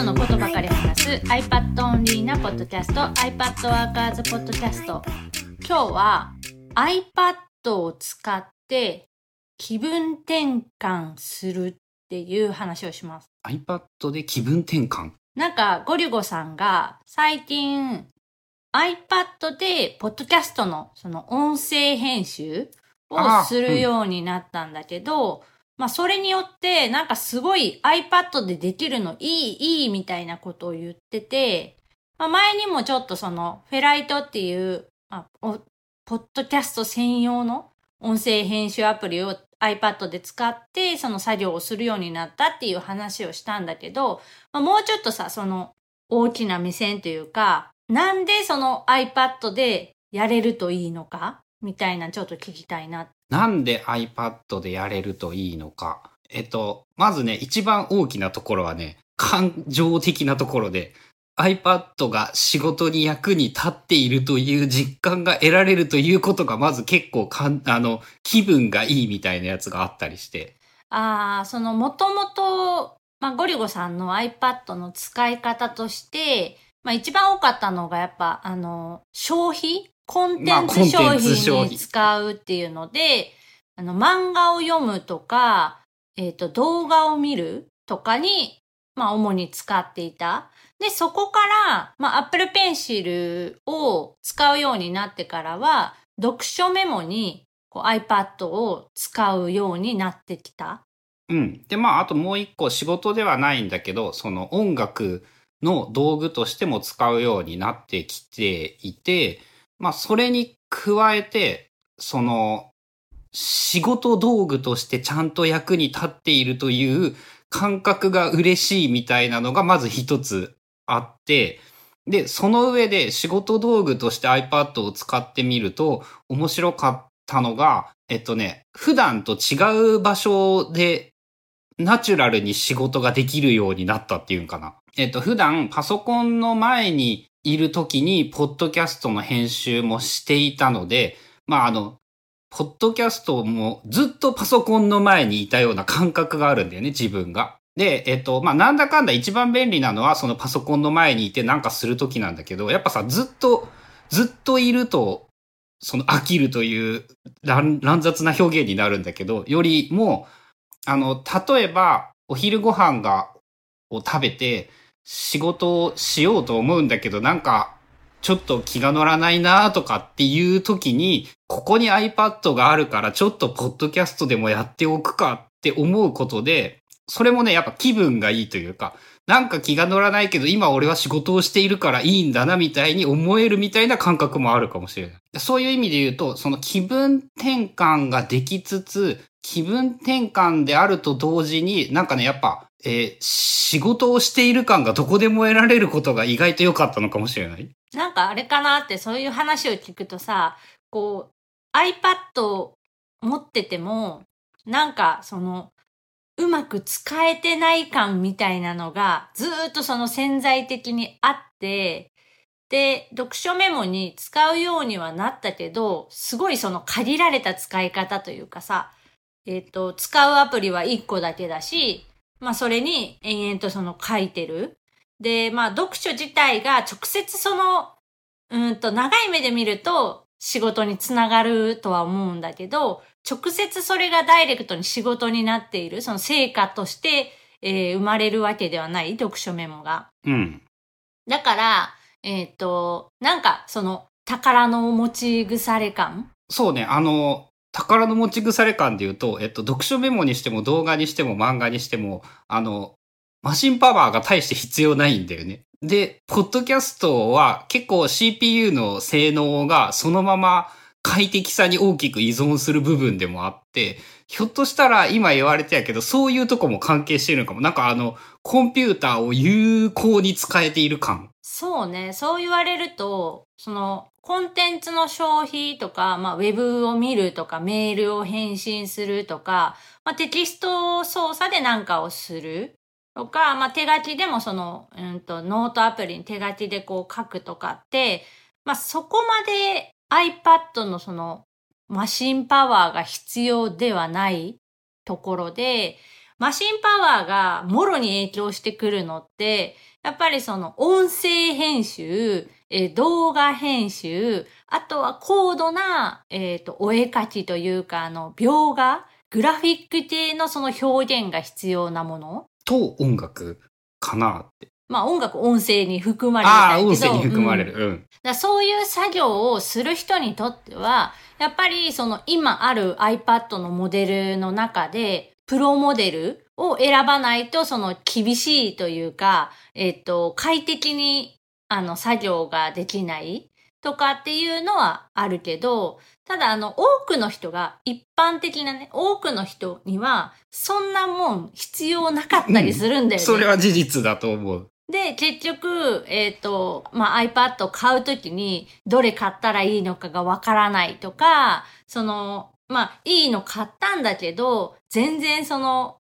iPad のことばかり話す iPad オンリーなポッドキャスト iPad ワーカーズポッドキャスト今日は iPad を使って気分転換するっていう話をします。iPad で気分転換？なんかゴリゴさんが最近 iPad でポッドキャストのその音声編集をするようになったんだけど、まあそれによってなんかすごい iPad でできるのいいいいみたいなことを言ってて、まあ、前にもちょっとそのフェライトっていう、まあ、ポッドキャスト専用の音声編集アプリを iPad で使ってその作業をするようになったっていう話をしたんだけど、まあ、もうちょっとさ、その大きな目線というか、なんでその iPad でやれるといいのかみたいなちょっと聞きたいな。なんで iPad でやれるといいのか。えっと、まずね、一番大きなところはね、感情的なところで、iPad が仕事に役に立っているという実感が得られるということが、まず結構かん、あの、気分がいいみたいなやつがあったりして。ああ、その、もともと、まあ、ゴリゴさんの iPad の使い方として、まあ、一番多かったのがやっぱ、あの、消費コンテンツ商品に使うっていうので、あの、漫画を読むとか、えっ、ー、と、動画を見るとかに、まあ、主に使っていた。で、そこから、まあ、Apple Pencil を使うようになってからは、読書メモにこう iPad を使うようになってきた。うん。で、まあ、あともう一個仕事ではないんだけど、その音楽の道具としても使うようになってきていて、まあ、それに加えて、その、仕事道具としてちゃんと役に立っているという感覚が嬉しいみたいなのがまず一つあって、で、その上で仕事道具として iPad を使ってみると面白かったのが、えっとね、普段と違う場所でナチュラルに仕事ができるようになったっていうんかな。えっと、普段パソコンの前にいる時に、ポッドキャストの編集もしていたので、まあ、あの、ポッドキャストもずっとパソコンの前にいたような感覚があるんだよね、自分が。で、えっと、まあ、なんだかんだ一番便利なのは、そのパソコンの前にいてなんかする時なんだけど、やっぱさ、ずっと、ずっといると、その飽きるという乱雑な表現になるんだけど、よりも、あの、例えば、お昼ご飯が、を食べて、仕事をしようと思うんだけど、なんか、ちょっと気が乗らないなとかっていう時に、ここに iPad があるからちょっとポッドキャストでもやっておくかって思うことで、それもね、やっぱ気分がいいというか、なんか気が乗らないけど、今俺は仕事をしているからいいんだなみたいに思えるみたいな感覚もあるかもしれない。そういう意味で言うと、その気分転換ができつつ、気分転換であると同時に、なんかね、やっぱ、えー、仕事をしている感がどこでも得られることが意外と良かったのかもしれない？なんかあれかなってそういう話を聞くとさ、こう iPad を持ってても、なんかその、うまく使えてない感みたいなのがずっとその潜在的にあって、で、読書メモに使うようにはなったけど、すごいその限られた使い方というかさ、えっ、ー、と、使うアプリは1個だけだし、まあそれに延々とその書いてる。で、まあ読書自体が直接その、うんと長い目で見ると仕事につながるとは思うんだけど、直接それがダイレクトに仕事になっている、その成果として、えー、生まれるわけではない、読書メモが。うん。だから、えっ、ー、と、なんかその宝の持ち腐れ感？そうね、あの、宝の持ち腐れ感で言うと、えっと、読書メモにしても動画にしても漫画にしても、あの、マシンパワーが大して必要ないんだよね。で、ポッドキャストは結構 CPU の性能がそのまま快適さに大きく依存する部分でもあって、ひょっとしたら今言われてやけど、そういうとこも関係してるのかも。なんかあの、コンピューターを有効に使えている感。そうね。そう言われると、その、コンテンツの消費とか、まあ、ウェブを見るとか、メールを返信するとか、まあ、テキスト操作で何かをするとか、まあ、手書きでもその、うんと、ノートアプリに手書きでこう書くとかって、まあ、そこまで iPad のその、マシンパワーが必要ではないところで、マシンパワーがもろに影響してくるのって、やっぱりその音声編集、えー動画編集、あとは高度な、えっ、と、お絵描きというか、あの、描画、グラフィック系のその表現が必要なもの。と音楽かなって。まあ音楽、音声に含まれるああ、音声に含まれる。うんうん。だそういう作業をする人にとっては、やっぱりその今ある iPad のモデルの中で、プロモデルを選ばないとその厳しいというか、えっと、快適にあの作業ができないとかっていうのはあるけど、ただあの多くの人が一般的なね、多くの人にはそんなもん必要なかったりするんだよね。それは事実だと思う。で、結局、えっ、と、まあ、iPad を買うときに、どれ買ったらいいのかがわからないとか、その、まあ、いいの買ったんだけど、全然その、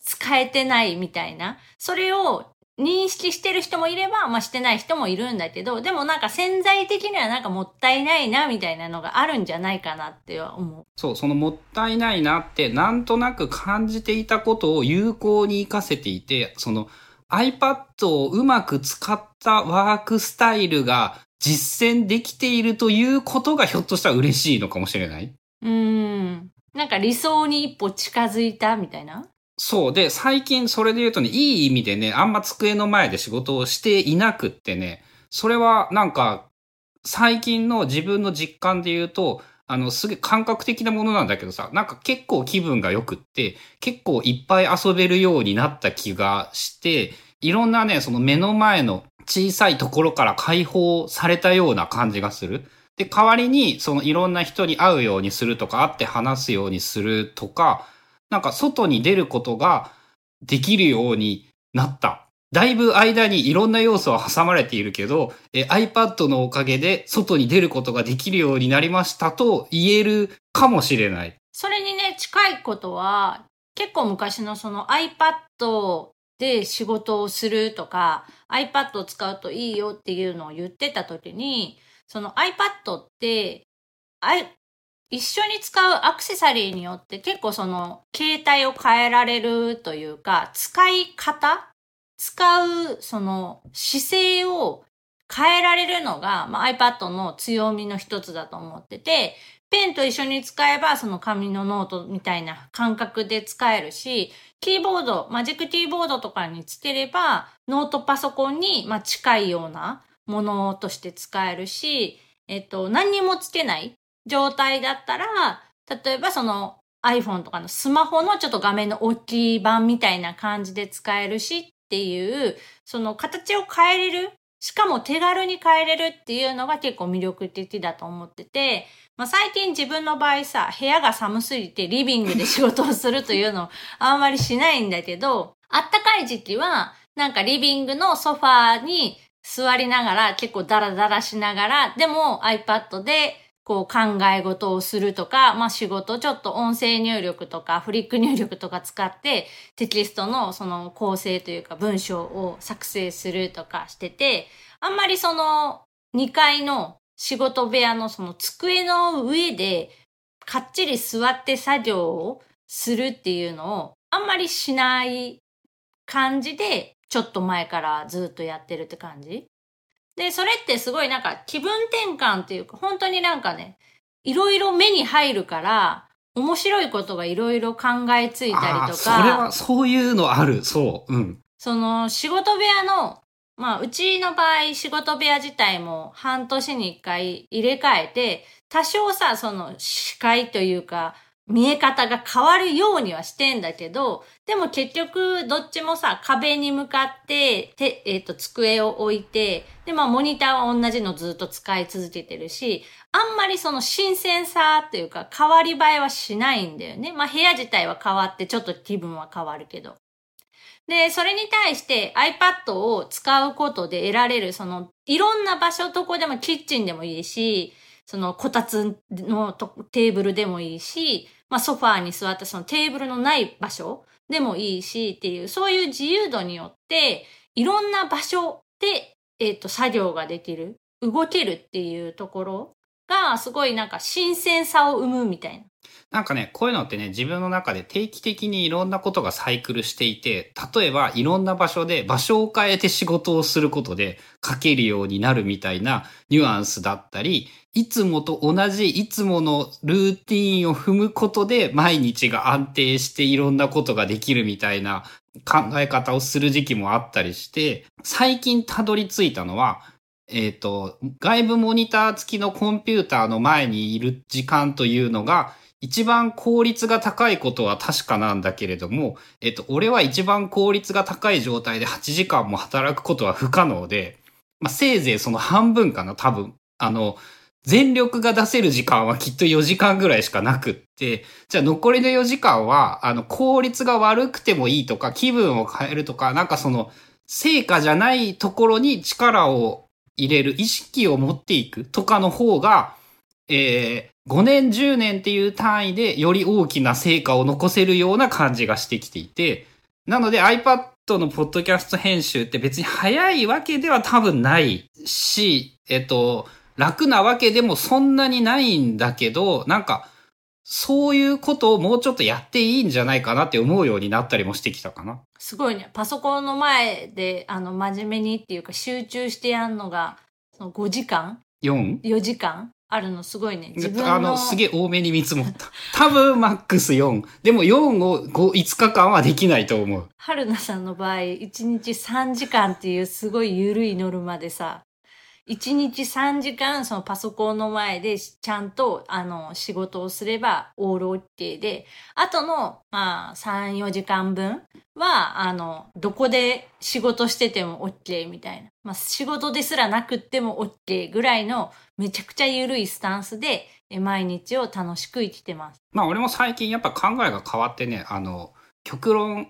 使えてないみたいな。それを認識してる人もいれば、まあ、してない人もいるんだけど、でもなんか潜在的にはなんかもったいないな、みたいなのがあるんじゃないかなっては思う。そう、そのもったいないなって、なんとなく感じていたことを有効に活かせていて、その iPad をうまく使ったワークスタイルが実践できているということがひょっとしたら嬉しいのかもしれない。うん。なんか理想に一歩近づいたみたいな？そう。で、最近それで言うとね、いい意味でね、あんま机の前で仕事をしていなくってね、それはなんか、最近の自分の実感で言うと、あの、すげえ感覚的なものなんだけどさ、なんか結構気分が良くって、結構いっぱい遊べるようになった気がして、いろんなね、その目の前の小さいところから解放されたような感じがする。で、代わりに、そのいろんな人に会うようにするとか、会って話すようにするとか、なんか外に出ることができるようになった。だいぶ間にいろんな要素は挟まれているけど、え iPad のおかげで外に出ることができるようになりましたと言えるかもしれない。それにね、近いことは、結構昔のその iPad で仕事をするとか、iPad を使うといいよっていうのを言ってた時に、その iPad って、一緒に使うアクセサリーによって結構その携帯を変えられるというか、使い方？使うその姿勢を変えられるのが、まあ、iPad の強みの一つだと思ってて、ペンと一緒に使えばその紙のノートみたいな感覚で使えるし、キーボード、マジックキーボードとかにつければ、ノートパソコンにま近いようなものとして使えるし、えっと、何にもつけない状態だったら、例えばその iPhone とかのスマホのちょっと画面の大きい版みたいな感じで使えるしっていう、その形を変えれる、しかも手軽に変えれるっていうのが結構魅力的だと思ってて、まあ、最近自分の場合さ、部屋が寒すぎてリビングで仕事をするというのをあんまりしないんだけど、あったかい時期は、なんかリビングのソファーに座りながら、結構ダラダラしながら、でも iPad でこう考え事をするとか、まあ仕事、ちょっと音声入力とかフリック入力とか使ってテキストのその構成というか文章を作成するとかしてて、あんまりその2階の仕事部屋のその机の上でかっちり座って作業をするっていうのをあんまりしない感じでちょっと前からずっとやってるって感じ？で、それってすごいなんか気分転換っていうか本当になんかね、いろいろ目に入るから面白いことがいろいろ考えついたりとそれは、か、そういうのある。そう。うん。その仕事部屋のまあ、うちの場合、仕事部屋自体も半年に一回入れ替えて、多少さ、その視界というか、見え方が変わるようにはしてんだけど、でも結局、どっちもさ、壁に向かって、て、えっ、と、机を置いて、で、まあ、モニターは同じのずっと使い続けてるし、あんまりその新鮮さっていうか、変わり映えはしないんだよね。まあ、部屋自体は変わって、ちょっと気分は変わるけど。で、それに対して iPad を使うことで得られる、その、いろんな場所、どこでもキッチンでもいいし、その、こたつのテーブルでもいいし、まあ、ソファーに座ったそのテーブルのない場所でもいいしっていう、そういう自由度によって、いろんな場所で、えっ、と、作業ができる、動けるっていうところが、すごいなんか新鮮さを生むみたいな。なんかね、こういうのってね、自分の中で定期的にいろんなことがサイクルしていて、例えばいろんな場所で場所を変えて仕事をすることで書けるようになるみたいなニュアンスだったり、いつもと同じいつものルーティンを踏むことで毎日が安定していろんなことができるみたいな考え方をする時期もあったりして、最近たどり着いたのは、えっ、と、外部モニター付きのコンピューターの前にいる時間というのが、一番効率が高いことは確かなんだけれども、えっ、と、俺は一番効率が高い状態で8時間も働くことは不可能で、まあ、せいぜいその半分かな、多分。あの、全力が出せる時間はきっと4時間ぐらいしかなくって、じゃあ残りの4時間は、あの、効率が悪くてもいいとか、気分を変えるとか、なんかその、成果じゃないところに力を入れる、意識を持っていくとかの方が、えー、5年、10年っていう単位でより大きな成果を残せるような感じがしてきていて、なので iPad のポッドキャスト編集って別に早いわけでは多分ないし、えっと、楽なわけでもそんなにないんだけど、なんか、そういうことをもうちょっとやっていいんじゃないかなって思うようになったりもしてきたかな。すごいね。パソコンの前で、あの、真面目にっていうか集中してやんのが、その5時間？4? ?4 時間？あるのすごいね。自分の。あの、すげえ多めに見積もった。多分マックス4。でも4を5、5日間はできないと思う。春菜さんの場合、1日3時間っていうすごい緩いノルマでさ、1日3時間そのパソコンの前でちゃんとあの仕事をすればオールオッケーで、あとのまあ3、4時間分はあのどこで仕事しててもオッケーみたいな。まあ仕事ですらなくってもオッケーぐらいのめちゃくちゃ緩いスタンスで毎日を楽しく生きてます。まあ俺も最近やっぱ考えが変わってね、あの、極論、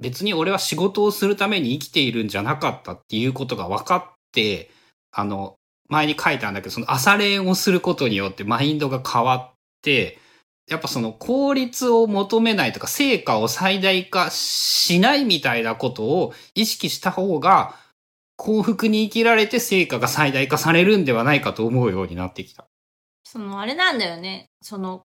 別に俺は仕事をするために生きているんじゃなかったっていうことが分かって、あの、前に書いたんだけど、その朝練をすることによってマインドが変わって、やっぱその効率を求めないとか、成果を最大化しないみたいなことを意識した方が、幸福に生きられて成果が最大化されるんではないかと思うようになってきた。そのあれなんだよね。その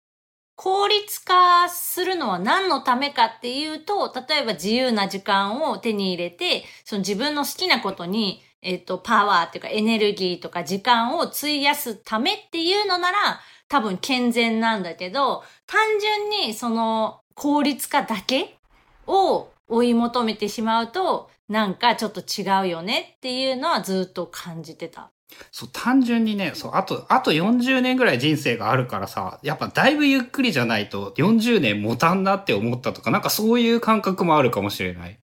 効率化するのは何のためかっていうと、例えば自由な時間を手に入れて、その自分の好きなことに、えっ、と、パワーっていうかエネルギーとか時間を費やすためっていうのなら、多分健全なんだけど、単純にその効率化だけを追い求めてしまうと、なんかちょっと違うよねっていうのはずっと感じてた。そう、単純にね、そう、あと、あと40年ぐらい人生があるからさ、やっぱだいぶゆっくりじゃないと40年持たんなって思ったとか、なんかそういう感覚もあるかもしれない。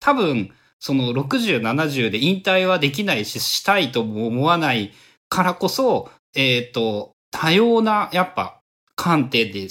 多分、その60、70で引退はできないし、したいとも思わないからこそ、えっ、と、多様な、やっぱ、観点で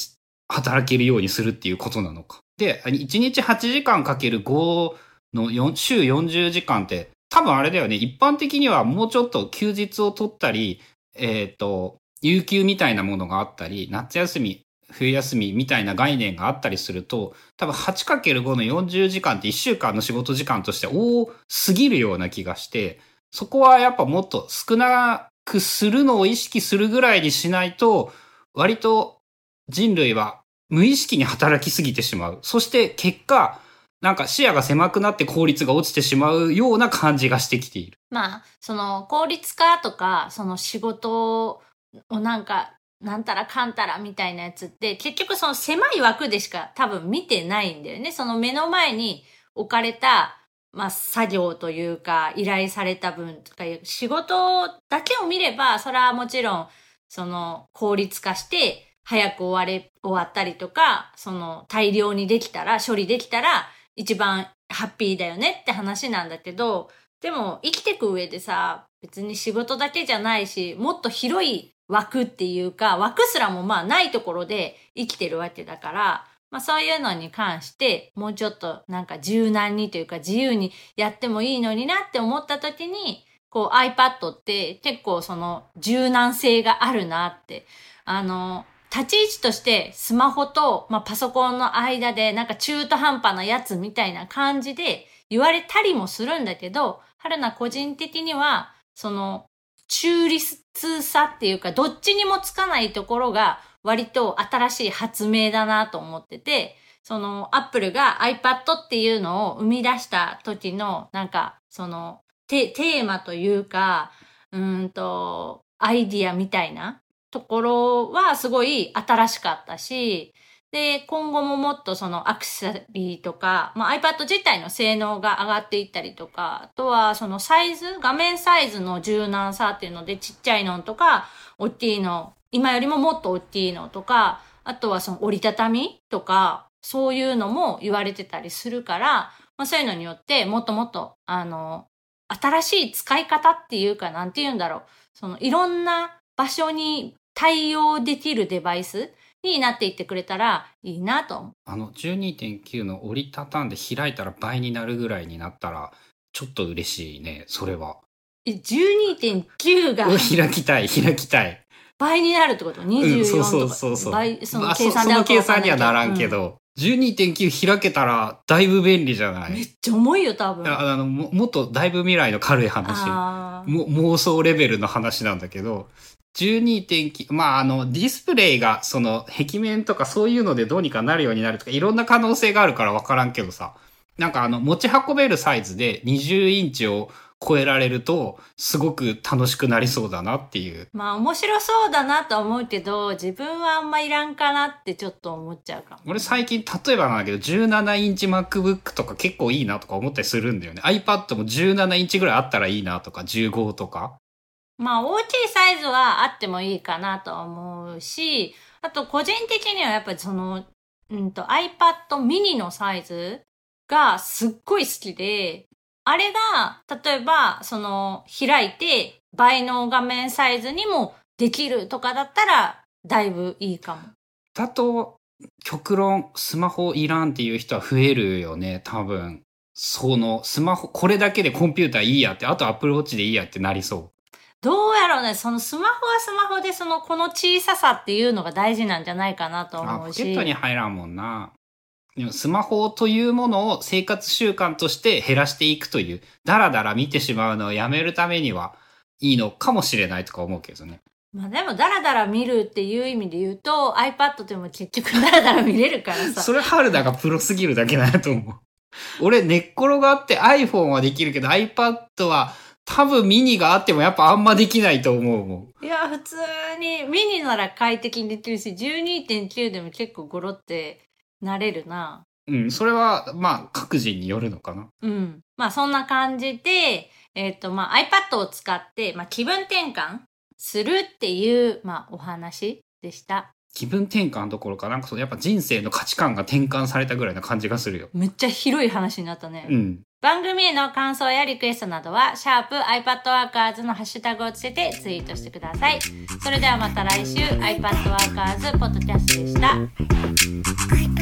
働けるようにするっていうことなのか。で、1日8時間かける5の4週40時間って、多分あれだよね。一般的にはもうちょっと休日を取ったり、えっ、と、有給みたいなものがあったり、夏休み、冬休みみたいな概念があったりすると、多分 8×5 の40時間って1週間の仕事時間として多すぎるような気がして、そこはやっぱもっと少なくするのを意識するぐらいにしないと、割と人類は無意識に働きすぎてしまう。そして結果、なんか視野が狭くなって効率が落ちてしまうような感じがしてきている。まあ、その効率化とか、その仕事をなんか、なんたらかんたらみたいなやつって、結局その狭い枠でしか多分見てないんだよね。その目の前に置かれた、まあ作業というか、依頼された分とかいう仕事だけを見れば、それはもちろん、その効率化して、早く終われ、終わったりとか、その大量にできたら、処理できたら、一番ハッピーだよねって話なんだけど、でも生きてく上でさ、別に仕事だけじゃないし、もっと広い枠っていうか、枠すらもまあないところで生きてるわけだから、まあそういうのに関して、もうちょっとなんか柔軟にというか自由にやってもいいのになって思った時に、こう iPad って結構その柔軟性があるなって。あの、立ち位置としてスマホと、まあ、パソコンの間でなんか中途半端なやつみたいな感じで言われたりもするんだけど、春菜個人的には、その中立さっていうか、どっちにもつかないところが割と新しい発明だなと思ってて、その、アップルが iPad っていうのを生み出した時の、なんか、その、テテーマというか、うんと、アイディアみたいなところはすごい新しかったし、で、今後ももっとそのアクセサリーとか、まあ、iPad 自体の性能が上がっていったりとか、あとはそのサイズ、画面サイズの柔軟さっていうのでちっちゃいのとか、大きいの、今よりももっと大きいのとか、あとはその折りたたみとか、そういうのも言われてたりするから、まあ、そういうのによってもっともっと、あの、新しい使い方っていうか、なんて言うんだろう。そのいろんな場所に対応できるデバイスになっていってくれたらいいなと。あの12.9の折りたたんで開いたら倍になるぐらいになったら、ちょっと嬉しいね、それは。え、12.9が開きたい、開きたい。倍になるってこと ?24 うん、そうそとか。うそうそう。倍、そまあの計算そその計算にはならんけうんど、12.9開けたらだいぶ便利じゃない？めっちゃ重いよ、多分。ああのももっとだいぶ未来の軽い話。も妄想レベルの話なんだけど、12.9、まあ、あの、ディスプレイが、その、壁面とかそういうのでどうにかなるようになるとか、いろんな可能性があるからわからんけどさ、なんかあの、持ち運べるサイズで20インチを超えられると、すごく楽しくなりそうだなっていう。まあ面白そうだなとは思うけど、自分はあんまいらんかなってちょっと思っちゃうかも。俺最近、例えばなんだけど、17インチ MacBook とか結構いいなとか思ったりするんだよね。iPad も17インチぐらいあったらいいなとか、15とか。まあ大きいサイズはあってもいいかなとは思うし、あと個人的にはやっぱりその、うんと iPad mini のサイズがすっごい好きで、あれが、例えば、その、開いて倍の画面サイズにもできるとかだったら、だいぶいいかも。だと、極論、スマホいらんっていう人は増えるよね、多分。その、スマホ、これだけでコンピューターいいやって、あとアップルウォッチでいいやってなりそどうやろうね、そのスマホはスマホでその、この小ささっていうのが大事なんじゃないかなとう。あ、思うし。ポケットに入らんもんな。スマホというものを生活習慣として減らしていくという、だらだら見てしまうのをやめるためにはいいのかもしれないとか思うけどね。まあでも、ダラダラ見るっていう意味で言うと、iPad でも結局ダラダラ見れるからさ。それ春田がプロすぎるだけだと思う。俺寝っ転がって iPhone はできるけど iPad は多分ミニがあってもやっぱあんまできないと思うもん。いや、普通に、ミニなら快適にできるし、12.9でも結構ゴロってなれるな。うん、それはまあ各人によるのかな。うん。まあそんな感じで、えっ、とまあ iPad を使って、まあ気分転換するっていう、まあお話でした。気分転換どころかなんかそのやっぱ人生の価値観が転換されたぐらいな感じがするよ。めっちゃ広い話になったね。うん。番組への感想やリクエストなどは、シャープ i p a d w o r k e r s のハッシュタグをつけてツイートしてください。それではまた来週、iPadWorkers ポッドキャストでした。